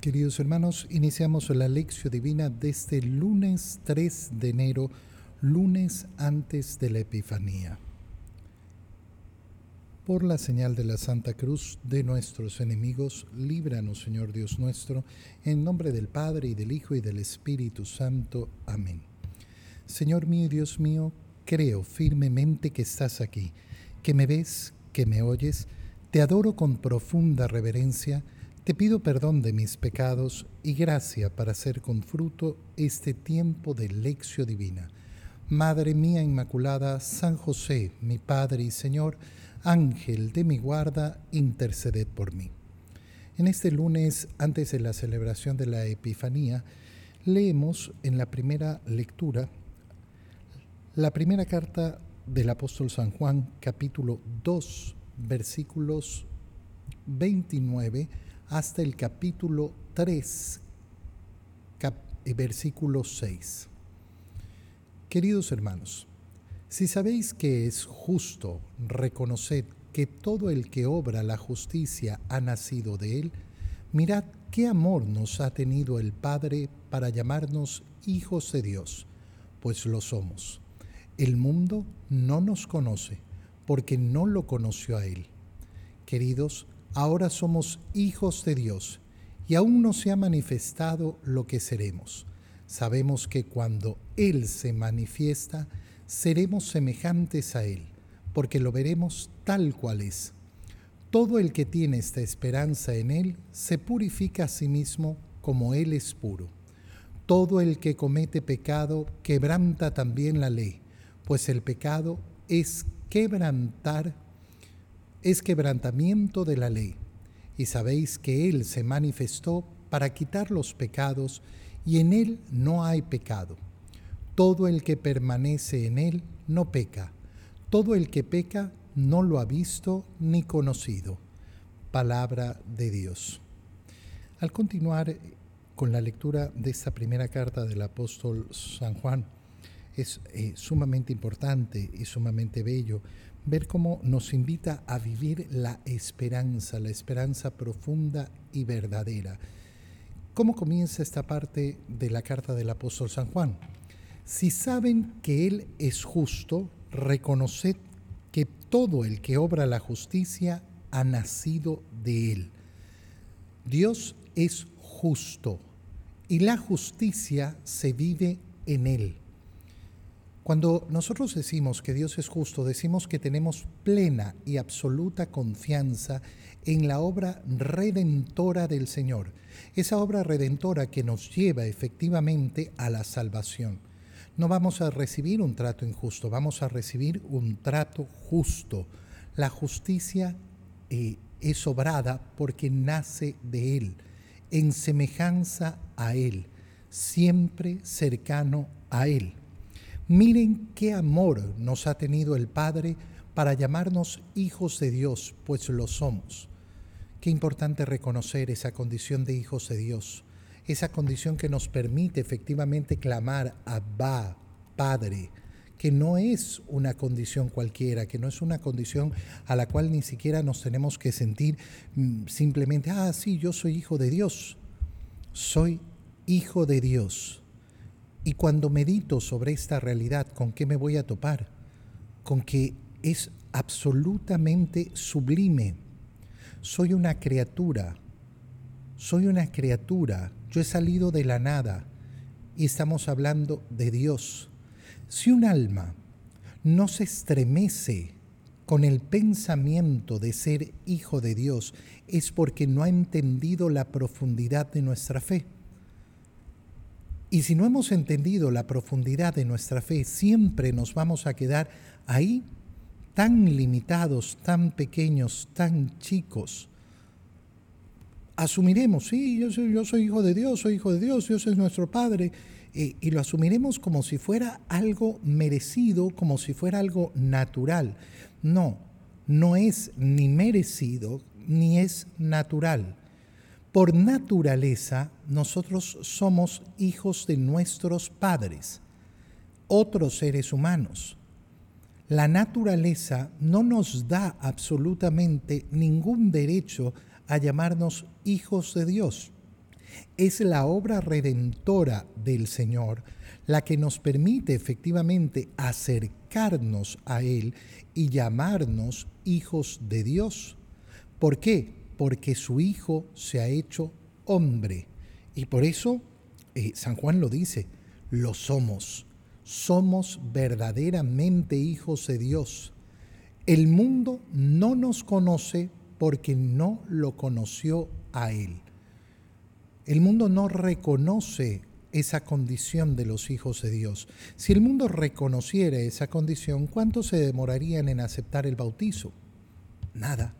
Queridos hermanos, iniciamos la lección divina desde el lunes 3 de enero, lunes antes de la Epifanía. Por la señal de la Santa Cruz de nuestros enemigos, líbranos, Señor Dios nuestro, en nombre del Padre y del Hijo y del Espíritu Santo. Amén. Señor mío y Dios mío, creo firmemente que estás aquí, que me ves, que me oyes, te adoro con profunda reverencia, te pido perdón de mis pecados y gracia para hacer con fruto este tiempo de lección divina. Madre mía Inmaculada, San José, mi Padre y Señor, Ángel de mi guarda, interceded por mí. En este lunes, antes de la celebración de la Epifanía, leemos en la primera lectura la primera carta del apóstol San Juan, capítulo 2, versículos 29 hasta el capítulo 3, eh, versículo 6. Queridos hermanos, si sabéis que es justo, reconoced que todo el que obra la justicia ha nacido de él, mirad qué amor nos ha tenido el Padre para llamarnos hijos de Dios, pues lo somos. El mundo no nos conoce, porque no lo conoció a Él. Queridos, ahora somos hijos de Dios y aún no se ha manifestado lo que seremos. Sabemos que cuando Él se manifiesta, seremos semejantes a Él, porque lo veremos tal cual es. Todo el que tiene esta esperanza en Él se purifica a sí mismo como Él es puro. Todo el que comete pecado quebranta también la ley, pues el pecado es quebrantar es quebrantamiento de la ley, y sabéis que Él se manifestó para quitar los pecados, y en Él no hay pecado. Todo el que permanece en Él no peca. Todo el que peca no lo ha visto ni conocido. Palabra de Dios. Al continuar con la lectura de esta primera carta del apóstol San Juan, es eh, sumamente importante y sumamente bello ver cómo nos invita a vivir la esperanza, la esperanza profunda y verdadera. ¿Cómo comienza esta parte de la carta del apóstol San Juan? Si saben que Él es justo, reconoced que todo el que obra la justicia ha nacido de Él. Dios es justo y la justicia se vive en Él. Cuando nosotros decimos que Dios es justo, decimos que tenemos plena y absoluta confianza en la obra redentora del Señor, esa obra redentora que nos lleva efectivamente a la salvación. No vamos a recibir un trato injusto, vamos a recibir un trato justo. La justicia eh, es obrada porque nace de Él, en semejanza a Él, siempre cercano a Él. Miren qué amor nos ha tenido el Padre para llamarnos hijos de Dios, pues lo somos. Qué importante reconocer esa condición de hijos de Dios, esa condición que nos permite efectivamente clamar a Abba, Padre, que no es una condición cualquiera, que no es una condición a la cual ni siquiera nos tenemos que sentir mm, simplemente, ah, sí, yo soy hijo de Dios. Soy hijo de Dios. Y cuando medito sobre esta realidad, ¿con qué me voy a topar? Con que es absolutamente sublime. Soy una criatura, soy una criatura, yo he salido de la nada y estamos hablando de Dios. Si un alma no se estremece con el pensamiento de ser hijo de Dios, es porque no ha entendido la profundidad de nuestra fe. Y si no hemos entendido la profundidad de nuestra fe, siempre nos vamos a quedar ahí tan limitados, tan pequeños, tan chicos. Asumiremos, sí, yo soy, hijo de Dios, soy hijo de Dios, Dios es nuestro Padre, y lo asumiremos como si fuera algo merecido, como si fuera algo natural. No, no es ni merecido ni es natural. Por naturaleza, nosotros somos hijos de nuestros padres, otros seres humanos. La naturaleza no nos da absolutamente ningún derecho a llamarnos hijos de Dios. Es la obra redentora del Señor la que nos permite efectivamente acercarnos a Él y llamarnos hijos de Dios. ¿Por qué? Porque su Hijo se ha hecho hombre. Y por eso eh, San Juan lo dice, lo somos. Somos verdaderamente hijos de Dios. El mundo no nos conoce porque no lo conoció a Él. El mundo no reconoce esa condición de los hijos de Dios. Si el mundo reconociera esa condición, ¿cuánto se demorarían en aceptar el bautizo? Nada,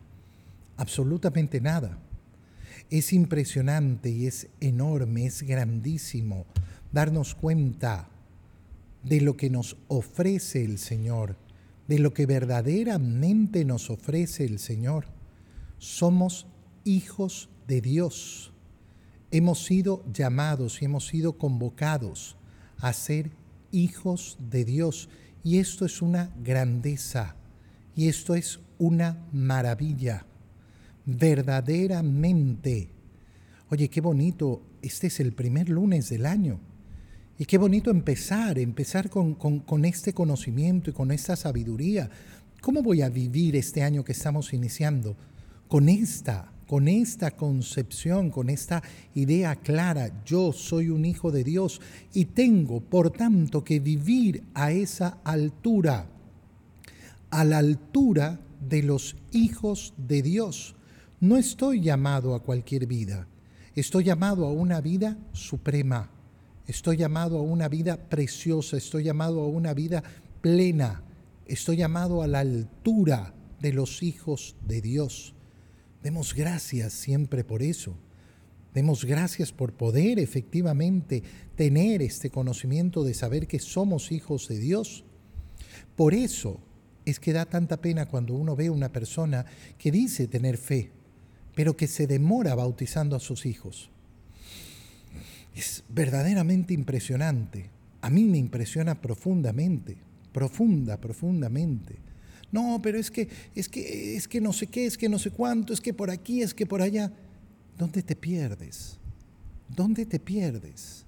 absolutamente nada. Es impresionante y es enorme, es grandísimo darnos cuenta de lo que nos ofrece el Señor, de lo que verdaderamente nos ofrece el Señor. Somos hijos de Dios hemos sido llamados y hemos sido convocados a ser hijos de Dios. Y esto es una grandeza y esto es una maravilla. Verdaderamente. Oye, qué bonito. Este es el primer lunes del año. Y qué bonito empezar, empezar con, con este conocimiento y con esta sabiduría. ¿Cómo voy a vivir este año que estamos iniciando? Con esta con esta concepción, con esta idea clara, yo soy un hijo de Dios y tengo, por tanto, que vivir a esa altura, a la altura de los hijos de Dios. No estoy llamado a cualquier vida, estoy llamado a una vida suprema, estoy llamado a una vida preciosa, estoy llamado a una vida plena, estoy llamado a la altura de los hijos de Dios. Demos gracias siempre por eso. Demos gracias por poder efectivamente tener este conocimiento de saber que somos hijos de Dios. Por eso es que da tanta pena cuando uno ve una persona que dice tener fe, pero que se demora bautizando a sus hijos. Es verdaderamente impresionante. A mí me impresiona profundamente, profunda, profundamente. No, pero es que, es que, es que no sé qué, es que no sé cuánto, es que por aquí, es que por allá. ¿Dónde te pierdes? ¿Dónde te pierdes?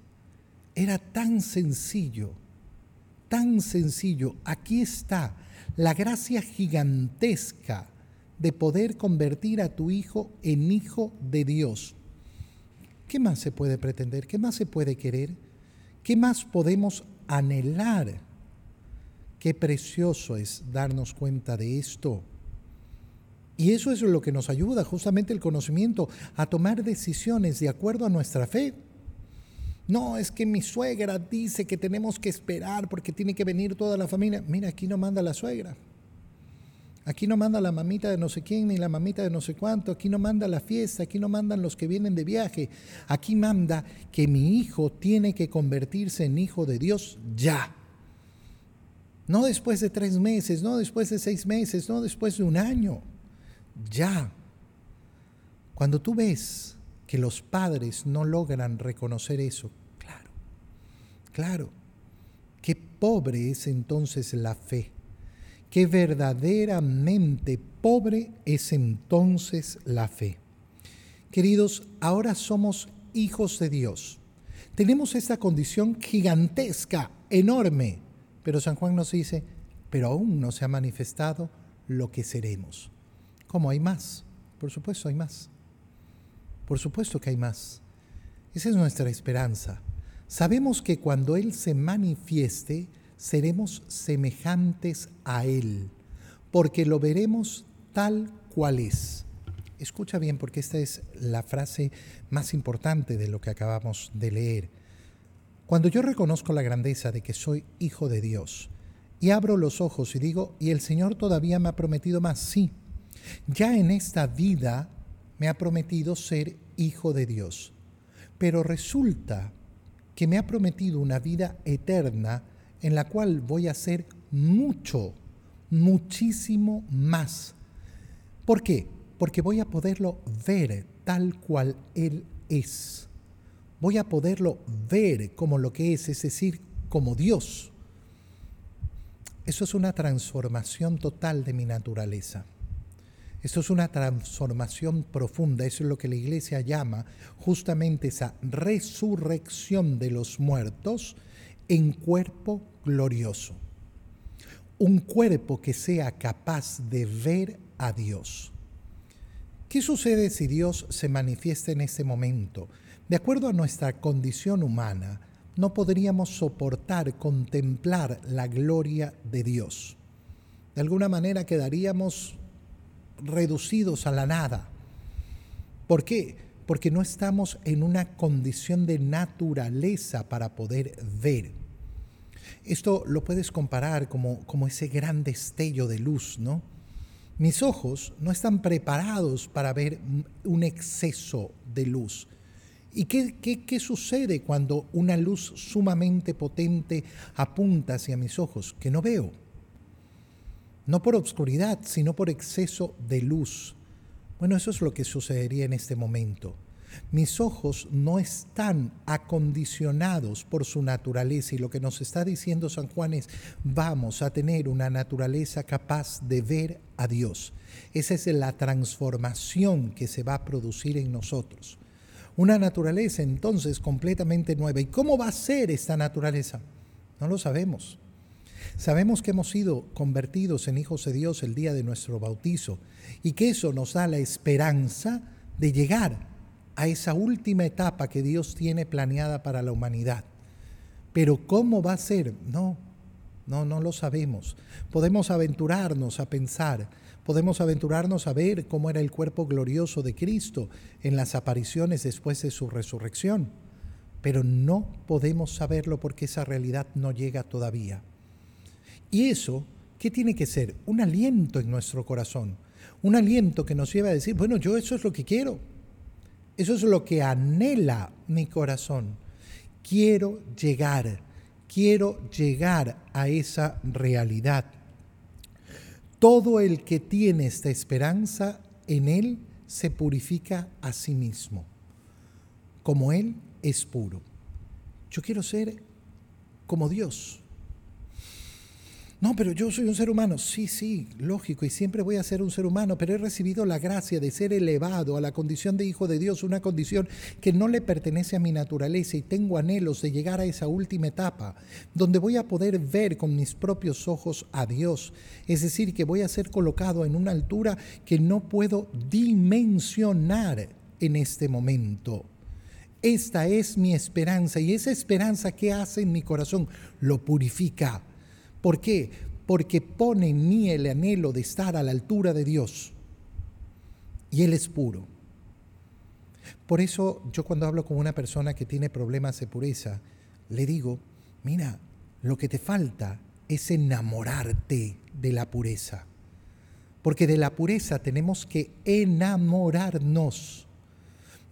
Era tan sencillo, tan sencillo. Aquí está la gracia gigantesca de poder convertir a tu hijo en hijo de Dios. ¿Qué más se puede pretender? ¿Qué más se puede querer? ¿Qué más podemos anhelar? Qué precioso es darnos cuenta de esto. Y eso es lo que nos ayuda, justamente el conocimiento, a tomar decisiones de acuerdo a nuestra fe. No, es que mi suegra dice que tenemos que esperar porque tiene que venir toda la familia. Mira, aquí no manda la suegra. Aquí no manda la mamita de no sé quién ni la mamita de no sé cuánto. Aquí no manda la fiesta. Aquí no mandan los que vienen de viaje. Aquí manda que mi hijo tiene que convertirse en hijo de Dios ya. No después de tres meses, no después de seis meses, no después de un año. Ya. Cuando tú ves que los padres no logran reconocer eso, claro, claro, qué pobre es entonces la fe. Qué verdaderamente pobre es entonces la fe. Queridos, ahora somos hijos de Dios. Tenemos esta condición gigantesca, enorme, pero San Juan nos dice, pero aún no se ha manifestado lo que seremos. ¿Cómo hay más? Por supuesto hay más. Por supuesto que hay más. Esa es nuestra esperanza. Sabemos que cuando Él se manifieste, seremos semejantes a Él, porque lo veremos tal cual es. Escucha bien porque esta es la frase más importante de lo que acabamos de leer. Cuando yo reconozco la grandeza de que soy hijo de Dios y abro los ojos y digo, y el Señor todavía me ha prometido más, sí, ya en esta vida me ha prometido ser hijo de Dios, pero resulta que me ha prometido una vida eterna en la cual voy a ser mucho, muchísimo más. ¿Por qué? Porque voy a poderlo ver tal cual Él es voy a poderlo ver como lo que es, es decir, como Dios. Eso es una transformación total de mi naturaleza. Esto es una transformación profunda, eso es lo que la iglesia llama justamente esa resurrección de los muertos en cuerpo glorioso. Un cuerpo que sea capaz de ver a Dios. ¿Qué sucede si Dios se manifiesta en este momento? De acuerdo a nuestra condición humana, no podríamos soportar contemplar la gloria de Dios. De alguna manera quedaríamos reducidos a la nada. ¿Por qué? Porque no estamos en una condición de naturaleza para poder ver. Esto lo puedes comparar como, como ese gran destello de luz, ¿no? Mis ojos no están preparados para ver un exceso de luz. ¿Y qué, qué, qué, sucede cuando una luz sumamente potente apunta hacia mis ojos? Que no veo no por obscuridad, sino por exceso de luz. Bueno, eso es lo que sucedería en este momento. Mis ojos no están acondicionados por su naturaleza y lo que nos está diciendo San Juan es, vamos a tener una naturaleza capaz de ver a Dios. Esa es la transformación que se va a producir en nosotros. Una naturaleza entonces completamente nueva. ¿Y cómo va a ser esta naturaleza? No lo sabemos. Sabemos que hemos sido convertidos en hijos de Dios el día de nuestro bautizo y que eso nos da la esperanza de llegar a esa última etapa que Dios tiene planeada para la humanidad. Pero ¿cómo va a ser? No, no, no lo sabemos. Podemos aventurarnos a pensar, podemos aventurarnos a ver cómo era el cuerpo glorioso de Cristo en las apariciones después de su resurrección, pero no podemos saberlo porque esa realidad no llega todavía. Y eso, ¿qué tiene que ser? Un aliento en nuestro corazón. Un aliento que nos lleva a decir, bueno, yo eso es lo que quiero. Eso es lo que anhela mi corazón. Quiero llegar, quiero llegar a esa realidad. Todo el que tiene esta esperanza en Él se purifica a sí mismo, como Él es puro. Yo quiero ser como Dios. No, pero yo soy un ser humano. Sí, sí, lógico, y siempre voy a ser un ser humano, pero he recibido la gracia de ser elevado a la condición de hijo de Dios, una condición que no le pertenece a mi naturaleza y tengo anhelos de llegar a esa última etapa, donde voy a poder ver con mis propios ojos a Dios. Es decir, que voy a ser colocado en una altura que no puedo dimensionar en este momento. Esta es mi esperanza y esa esperanza que hace en mi corazón lo purifica ¿Por qué? Porque pone en mí el anhelo de estar a la altura de Dios. Y Él es puro. Por eso yo cuando hablo con una persona que tiene problemas de pureza, le digo, mira, lo que te falta es enamorarte de la pureza. Porque de la pureza tenemos que enamorarnos.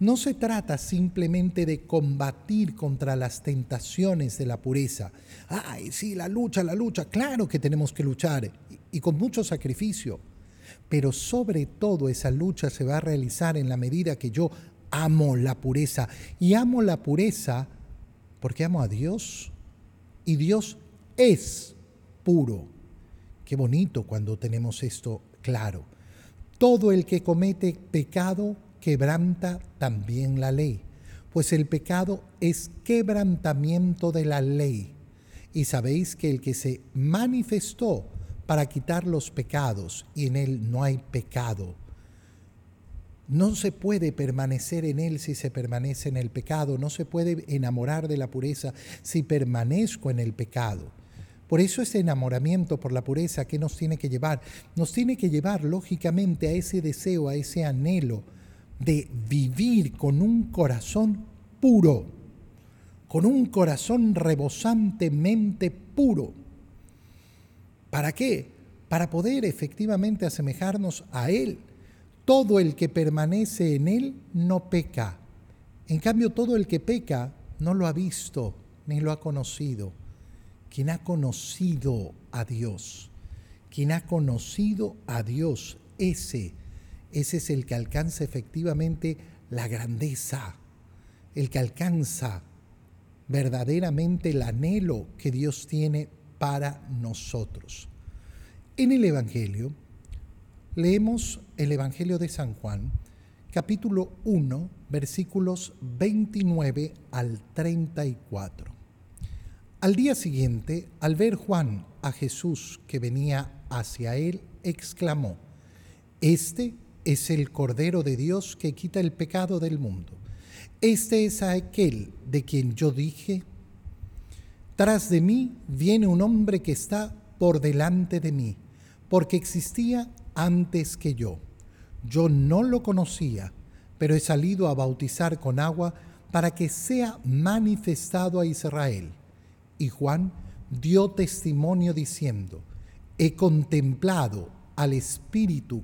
No se trata simplemente de combatir contra las tentaciones de la pureza. Ay, sí, la lucha, la lucha, claro que tenemos que luchar y con mucho sacrificio. Pero sobre todo esa lucha se va a realizar en la medida que yo amo la pureza. Y amo la pureza porque amo a Dios. Y Dios es puro. Qué bonito cuando tenemos esto claro. Todo el que comete pecado quebranta también la ley, pues el pecado es quebrantamiento de la ley. Y sabéis que el que se manifestó para quitar los pecados, y en él no hay pecado, no se puede permanecer en él si se permanece en el pecado, no se puede enamorar de la pureza si permanezco en el pecado. Por eso ese enamoramiento por la pureza, ¿qué nos tiene que llevar? Nos tiene que llevar lógicamente a ese deseo, a ese anhelo de vivir con un corazón puro, con un corazón rebosantemente puro. ¿Para qué? Para poder efectivamente asemejarnos a Él. Todo el que permanece en Él no peca. En cambio, todo el que peca no lo ha visto ni lo ha conocido. Quien ha conocido a Dios, quien ha conocido a Dios, ese ese es el que alcanza efectivamente la grandeza, el que alcanza verdaderamente el anhelo que Dios tiene para nosotros. En el Evangelio leemos el Evangelio de San Juan, capítulo 1, versículos 29 al 34. Al día siguiente, al ver Juan a Jesús que venía hacia él, exclamó, Este es el Cordero de Dios que quita el pecado del mundo. Este es aquel de quien yo dije, tras de mí viene un hombre que está por delante de mí, porque existía antes que yo. Yo no lo conocía, pero he salido a bautizar con agua para que sea manifestado a Israel. Y Juan dio testimonio diciendo, he contemplado al Espíritu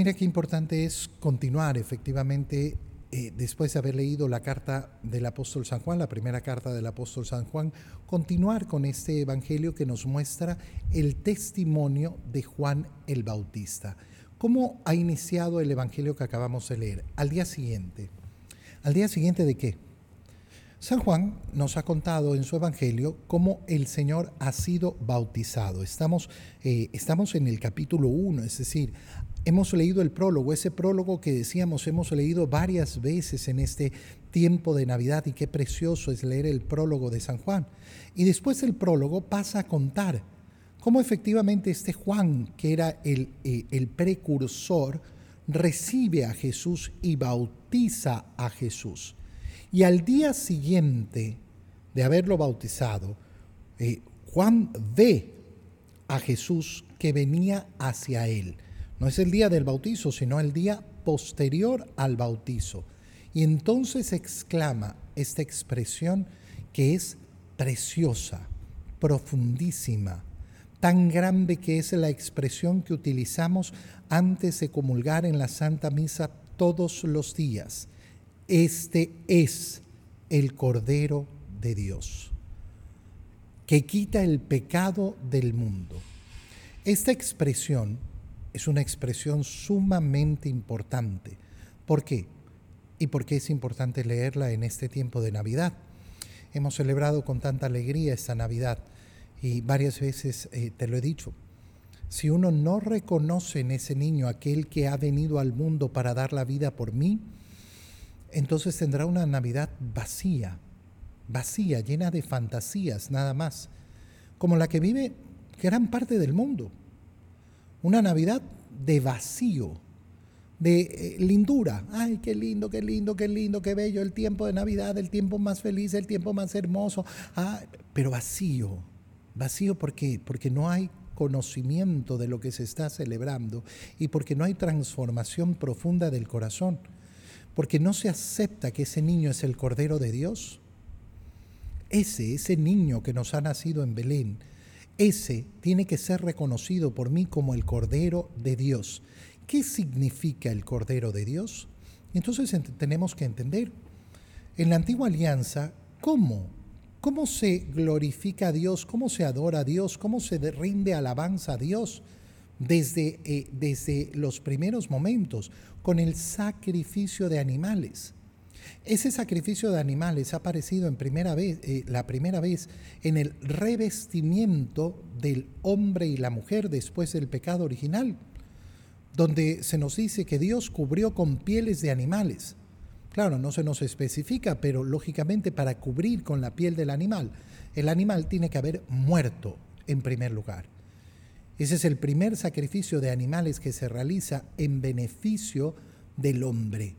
Mira qué importante es continuar efectivamente eh, después de haber leído la carta del apóstol San Juan, la primera carta del apóstol San Juan, continuar con este evangelio que nos muestra el testimonio de Juan el Bautista. ¿Cómo ha iniciado el evangelio que acabamos de leer? Al día siguiente. ¿Al día siguiente de qué? San Juan nos ha contado en su Evangelio cómo el Señor ha sido bautizado. Estamos, eh, estamos en el capítulo 1, es decir, Hemos leído el prólogo, ese prólogo que decíamos, hemos leído varias veces en este tiempo de Navidad y qué precioso es leer el prólogo de San Juan. Y después el prólogo pasa a contar cómo efectivamente este Juan, que era el, eh, el precursor, recibe a Jesús y bautiza a Jesús. Y al día siguiente de haberlo bautizado, eh, Juan ve a Jesús que venía hacia él. No es el día del bautizo, sino el día posterior al bautizo. Y entonces exclama esta expresión que es preciosa, profundísima, tan grande que es la expresión que utilizamos antes de comulgar en la Santa Misa todos los días. Este es el Cordero de Dios, que quita el pecado del mundo. Esta expresión es una expresión sumamente importante. ¿Por qué? ¿Y por qué es importante leerla en este tiempo de Navidad? Hemos celebrado con tanta alegría esta Navidad y varias veces eh, te lo he dicho. Si uno no reconoce en ese niño aquel que ha venido al mundo para dar la vida por mí, entonces tendrá una Navidad vacía, vacía, llena de fantasías nada más, como la que vive gran parte del mundo una Navidad de vacío, de eh, lindura. Ay, qué lindo, qué lindo, qué lindo, qué bello el tiempo de Navidad, el tiempo más feliz, el tiempo más hermoso. Ah, pero vacío. Vacío ¿por qué? Porque no hay conocimiento de lo que se está celebrando y porque no hay transformación profunda del corazón. Porque no se acepta que ese niño es el Cordero de Dios. Ese, ese niño que nos ha nacido en Belén, ese tiene que ser reconocido por mí como el Cordero de Dios. ¿Qué significa el Cordero de Dios? Entonces tenemos que entender en la antigua alianza cómo, cómo se glorifica a Dios, cómo se adora a Dios, cómo se rinde alabanza a Dios desde, eh, desde los primeros momentos con el sacrificio de animales. Ese sacrificio de animales ha aparecido en primera vez, eh, la primera vez en el revestimiento del hombre y la mujer después del pecado original, donde se nos dice que Dios cubrió con pieles de animales. Claro, no se nos especifica, pero lógicamente para cubrir con la piel del animal, el animal tiene que haber muerto en primer lugar. Ese es el primer sacrificio de animales que se realiza en beneficio del hombre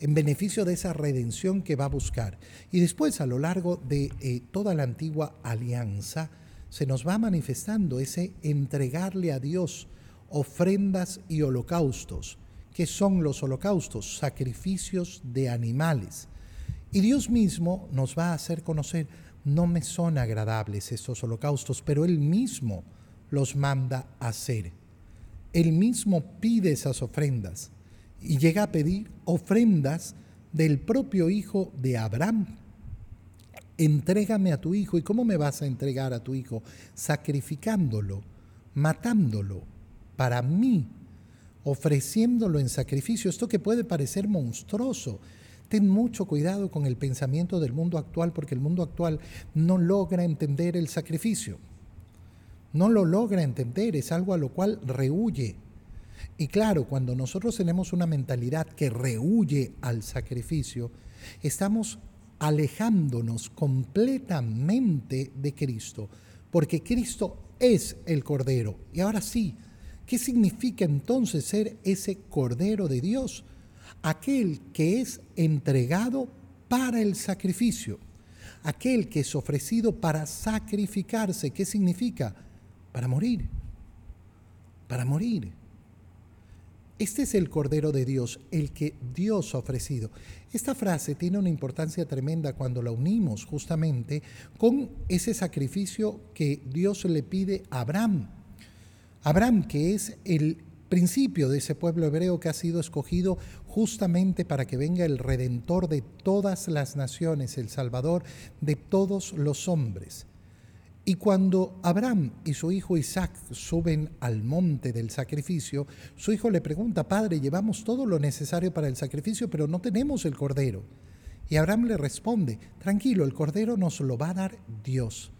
en beneficio de esa redención que va a buscar. Y después, a lo largo de eh, toda la antigua alianza, se nos va manifestando ese entregarle a Dios ofrendas y holocaustos. ¿Qué son los holocaustos? Sacrificios de animales. Y Dios mismo nos va a hacer conocer, no me son agradables estos holocaustos, pero Él mismo los manda hacer. él mismo pide esas ofrendas y llega a pedir ofrendas del propio hijo de Abraham. Entrégame a tu hijo. ¿Y cómo me vas a entregar a tu hijo? Sacrificándolo, matándolo para mí, ofreciéndolo en sacrificio. Esto que puede parecer monstruoso. Ten mucho cuidado con el pensamiento del mundo actual porque el mundo actual no logra entender el sacrificio. No lo logra entender, es algo a lo cual rehuye. Y claro, cuando nosotros tenemos una mentalidad que rehuye al sacrificio, estamos alejándonos completamente de Cristo, porque Cristo es el Cordero. Y ahora sí, ¿qué significa entonces ser ese Cordero de Dios? Aquel que es entregado para el sacrificio, aquel que es ofrecido para sacrificarse. ¿Qué significa? Para morir, para morir. Este es el Cordero de Dios, el que Dios ha ofrecido. Esta frase tiene una importancia tremenda cuando la unimos justamente con ese sacrificio que Dios le pide a Abraham. Abraham, que es el principio de ese pueblo hebreo que ha sido escogido justamente para que venga el redentor de todas las naciones, el salvador de todos los hombres. Y cuando Abraham y su hijo Isaac suben al monte del sacrificio, su hijo le pregunta, Padre, llevamos todo lo necesario para el sacrificio, pero no tenemos el cordero. Y Abraham le responde, tranquilo, el cordero nos lo va a dar Dios.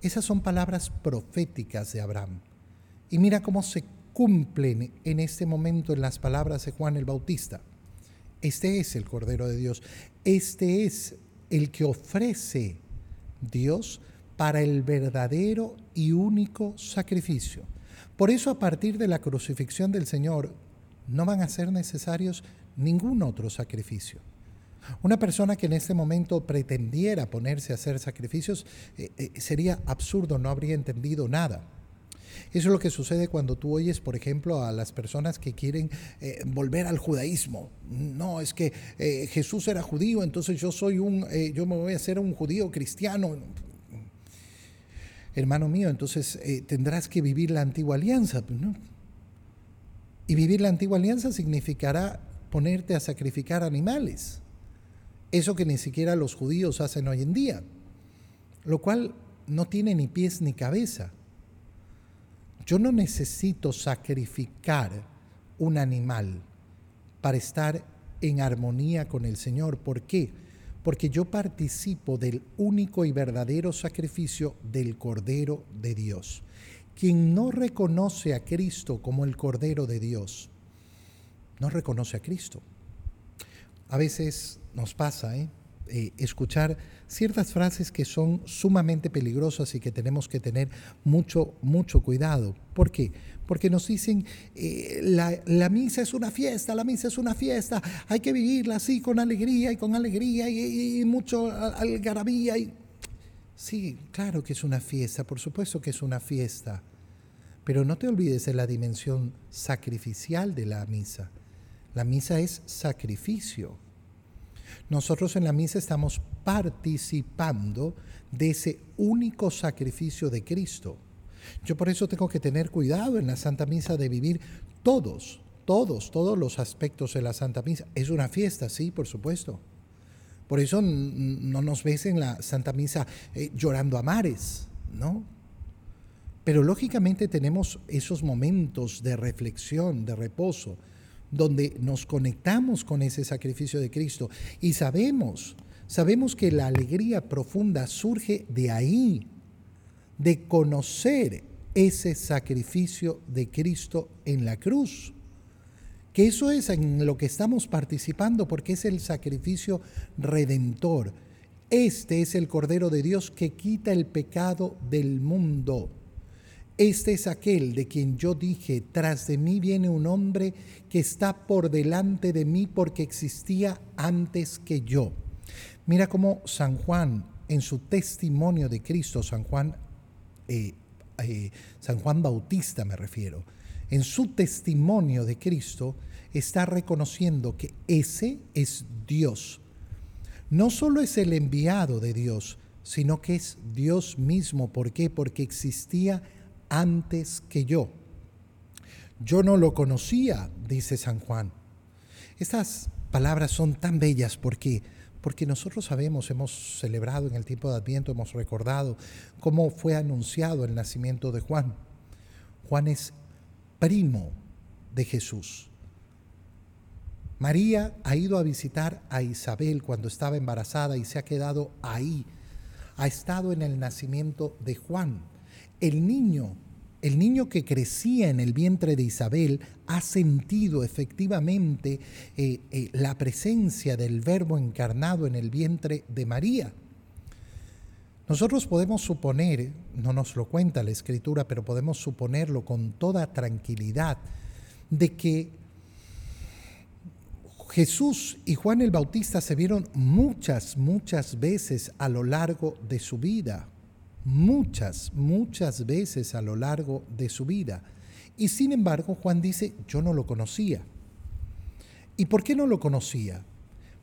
Esas son palabras proféticas de Abraham. Y mira cómo se cumplen en este momento en las palabras de Juan el Bautista. Este es el Cordero de Dios. Este es el que ofrece Dios para el verdadero y único sacrificio. Por eso a partir de la crucifixión del Señor no van a ser necesarios ningún otro sacrificio. Una persona que en este momento pretendiera ponerse a hacer sacrificios eh, eh, sería absurdo, no habría entendido nada. Eso es lo que sucede cuando tú oyes, por ejemplo, a las personas que quieren eh, volver al judaísmo. No, es que Jesús era judío, entonces yo soy un, yo me voy a hacer un judío cristiano hermano mío, entonces eh, tendrás que vivir la antigua alianza. Pues, ¿no? Y vivir la antigua alianza significará ponerte a sacrificar animales. Eso que ni siquiera los judíos hacen hoy en día. Lo cual no tiene ni pies ni cabeza. Yo no necesito sacrificar un animal para estar en armonía con el Señor. ¿Por qué? Porque yo participo del único y verdadero sacrificio del Cordero de Dios. Quien no reconoce a Cristo como el Cordero de Dios, no reconoce a Cristo. A veces nos pasa, ¿eh? Eh, escuchar ciertas frases que son sumamente peligrosas y que tenemos que tener mucho, mucho cuidado. ¿Por qué? Porque nos dicen, eh, la, misa es una fiesta, la misa es una fiesta, hay que vivirla así con alegría y con alegría y, mucho algarabía. Y... Sí, claro que es una fiesta, por supuesto que es una fiesta, pero no te olvides de la dimensión sacrificial de la misa. La misa es sacrificio. Nosotros en la misa estamos participando de ese único sacrificio de Cristo. Yo por eso tengo que tener cuidado en la Santa Misa de vivir todos, todos, todos los aspectos de la Santa Misa. Es una fiesta, sí, por supuesto. Por eso no nos ves en la Santa Misa eh, llorando a mares, ¿no? Pero lógicamente tenemos esos momentos de reflexión, de reposo, donde nos conectamos con ese sacrificio de Cristo y sabemos, sabemos que la alegría profunda surge de ahí, de conocer ese sacrificio de Cristo en la cruz. Que eso es en lo que estamos participando porque es el sacrificio redentor. Este es el Cordero de Dios que quita el pecado del mundo. Este es aquel de quien yo dije, tras de mí viene un hombre que está por delante de mí porque existía antes que yo. Mira cómo San Juan, en su testimonio de Cristo, San Juan, eh, eh, San Juan Bautista me refiero, en su testimonio de Cristo está reconociendo que ese es Dios. No solo es el enviado de Dios, sino que es Dios mismo. ¿Por qué? Porque existía antes que yo. Yo no lo conocía, dice San Juan. Estas palabras son tan bellas porque porque nosotros sabemos, hemos celebrado en el tiempo de Adviento, hemos recordado cómo fue anunciado el nacimiento de Juan. Juan es primo de Jesús. María ha ido a visitar a Isabel cuando estaba embarazada y se ha quedado ahí. Ha estado en el nacimiento de Juan. El niño el niño que crecía en el vientre de Isabel ha sentido efectivamente eh, eh, la presencia del Verbo encarnado en el vientre de María. Nosotros podemos suponer, no nos lo cuenta la escritura, pero podemos suponerlo con toda tranquilidad, de que Jesús y Juan el Bautista se vieron muchas, muchas veces a lo largo de su vida muchas, muchas veces a lo largo de su vida. Y sin embargo, Juan dice, yo no lo conocía. ¿Y por qué no lo conocía?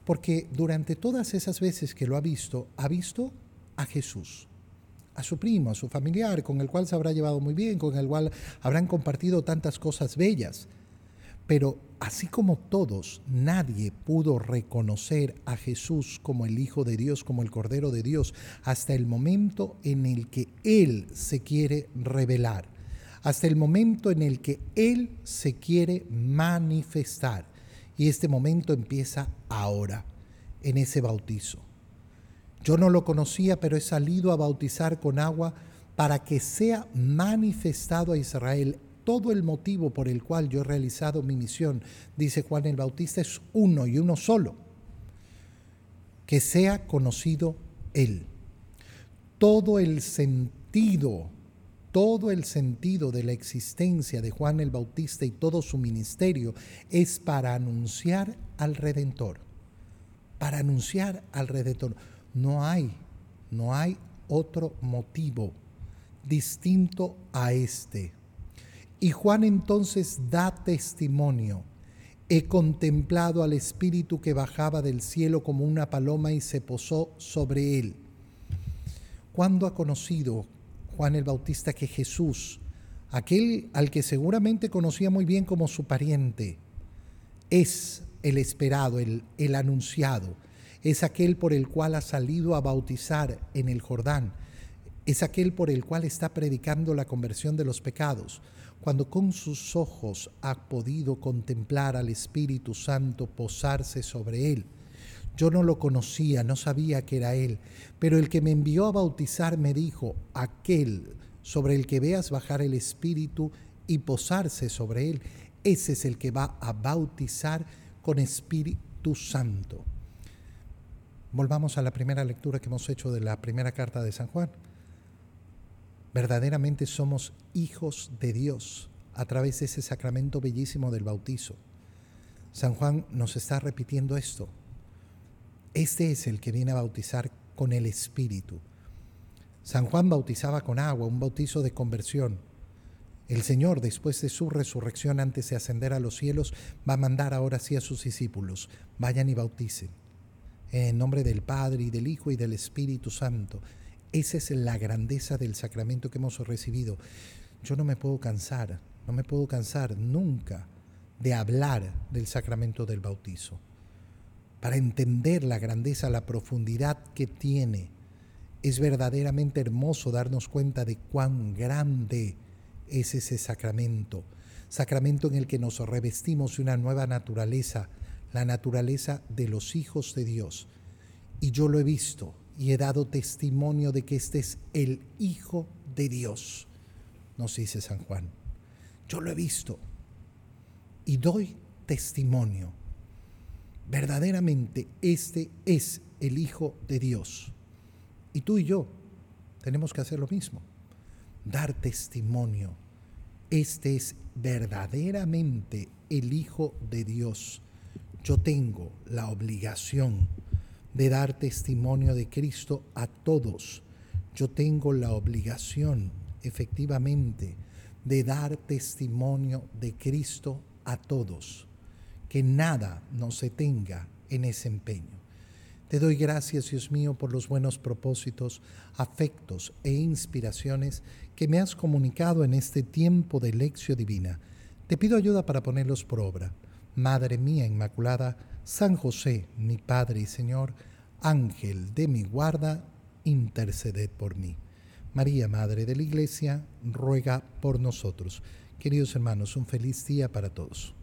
Porque durante todas esas veces que lo ha visto, ha visto a Jesús, a su primo, a su familiar, con el cual se habrá llevado muy bien, con el cual habrán compartido tantas cosas bellas. Pero así como todos, nadie pudo reconocer a Jesús como el Hijo de Dios, como el Cordero de Dios, hasta el momento en el que Él se quiere revelar, hasta el momento en el que Él se quiere manifestar. Y este momento empieza ahora, en ese bautizo. Yo no lo conocía, pero he salido a bautizar con agua para que sea manifestado a Israel todo el motivo por el cual yo he realizado mi misión, dice Juan el Bautista, es uno y uno solo, que sea conocido Él. Todo el sentido, todo el sentido de la existencia de Juan el Bautista y todo su ministerio es para anunciar al Redentor, para anunciar al Redentor. No hay, no hay otro motivo distinto a este. Y Juan entonces da testimonio. He contemplado al Espíritu que bajaba del cielo como una paloma y se posó sobre él. ¿Cuándo ha conocido Juan el Bautista que Jesús, aquel al que seguramente conocía muy bien como su pariente, es el esperado, el, el anunciado, es aquel por el cual ha salido a bautizar en el Jordán, es aquel por el cual está predicando la conversión de los pecados, cuando con sus ojos ha podido contemplar al Espíritu Santo posarse sobre él. Yo no lo conocía, no sabía que era él, pero el que me envió a bautizar me dijo, aquel sobre el que veas bajar el Espíritu y posarse sobre él, ese es el que va a bautizar con Espíritu Santo. Volvamos a la primera lectura que hemos hecho de la primera carta de San Juan. Verdaderamente somos hijos de Dios a través de ese sacramento bellísimo del bautizo. San Juan nos está repitiendo esto. Este es el que viene a bautizar con el Espíritu. San Juan bautizaba con agua, un bautizo de conversión. El Señor, después de su resurrección, antes de ascender a los cielos, va a mandar ahora sí a sus discípulos, vayan y bauticen. En nombre del Padre y del Hijo y del Espíritu Santo esa es la grandeza del sacramento que hemos recibido. Yo no me puedo cansar, no me puedo cansar nunca de hablar del sacramento del bautizo. Para entender la grandeza, la profundidad que tiene, es verdaderamente hermoso darnos cuenta de cuán grande es ese sacramento. Sacramento en el que nos revestimos de una nueva naturaleza, la naturaleza de los hijos de Dios. Y yo lo he visto, y he dado testimonio de que este es el Hijo de Dios, nos dice San Juan. Yo lo he visto y doy testimonio. Verdaderamente este es el Hijo de Dios. Y tú y yo tenemos que hacer lo mismo, dar testimonio. Este es verdaderamente el Hijo de Dios. Yo tengo la obligación de dar testimonio de Cristo a todos. Yo tengo la obligación, efectivamente, de dar testimonio de Cristo a todos. Que nada nos detenga en ese empeño. Te doy gracias, Dios mío, por los buenos propósitos, afectos e inspiraciones que me has comunicado en este tiempo de lección divina. te pido ayuda para ponerlos por obra. Madre mía Inmaculada, San José, mi Padre y Señor, Ángel de mi guarda, interceded por mí. María, Madre de la Iglesia, ruega por nosotros. Queridos hermanos, un feliz día para todos.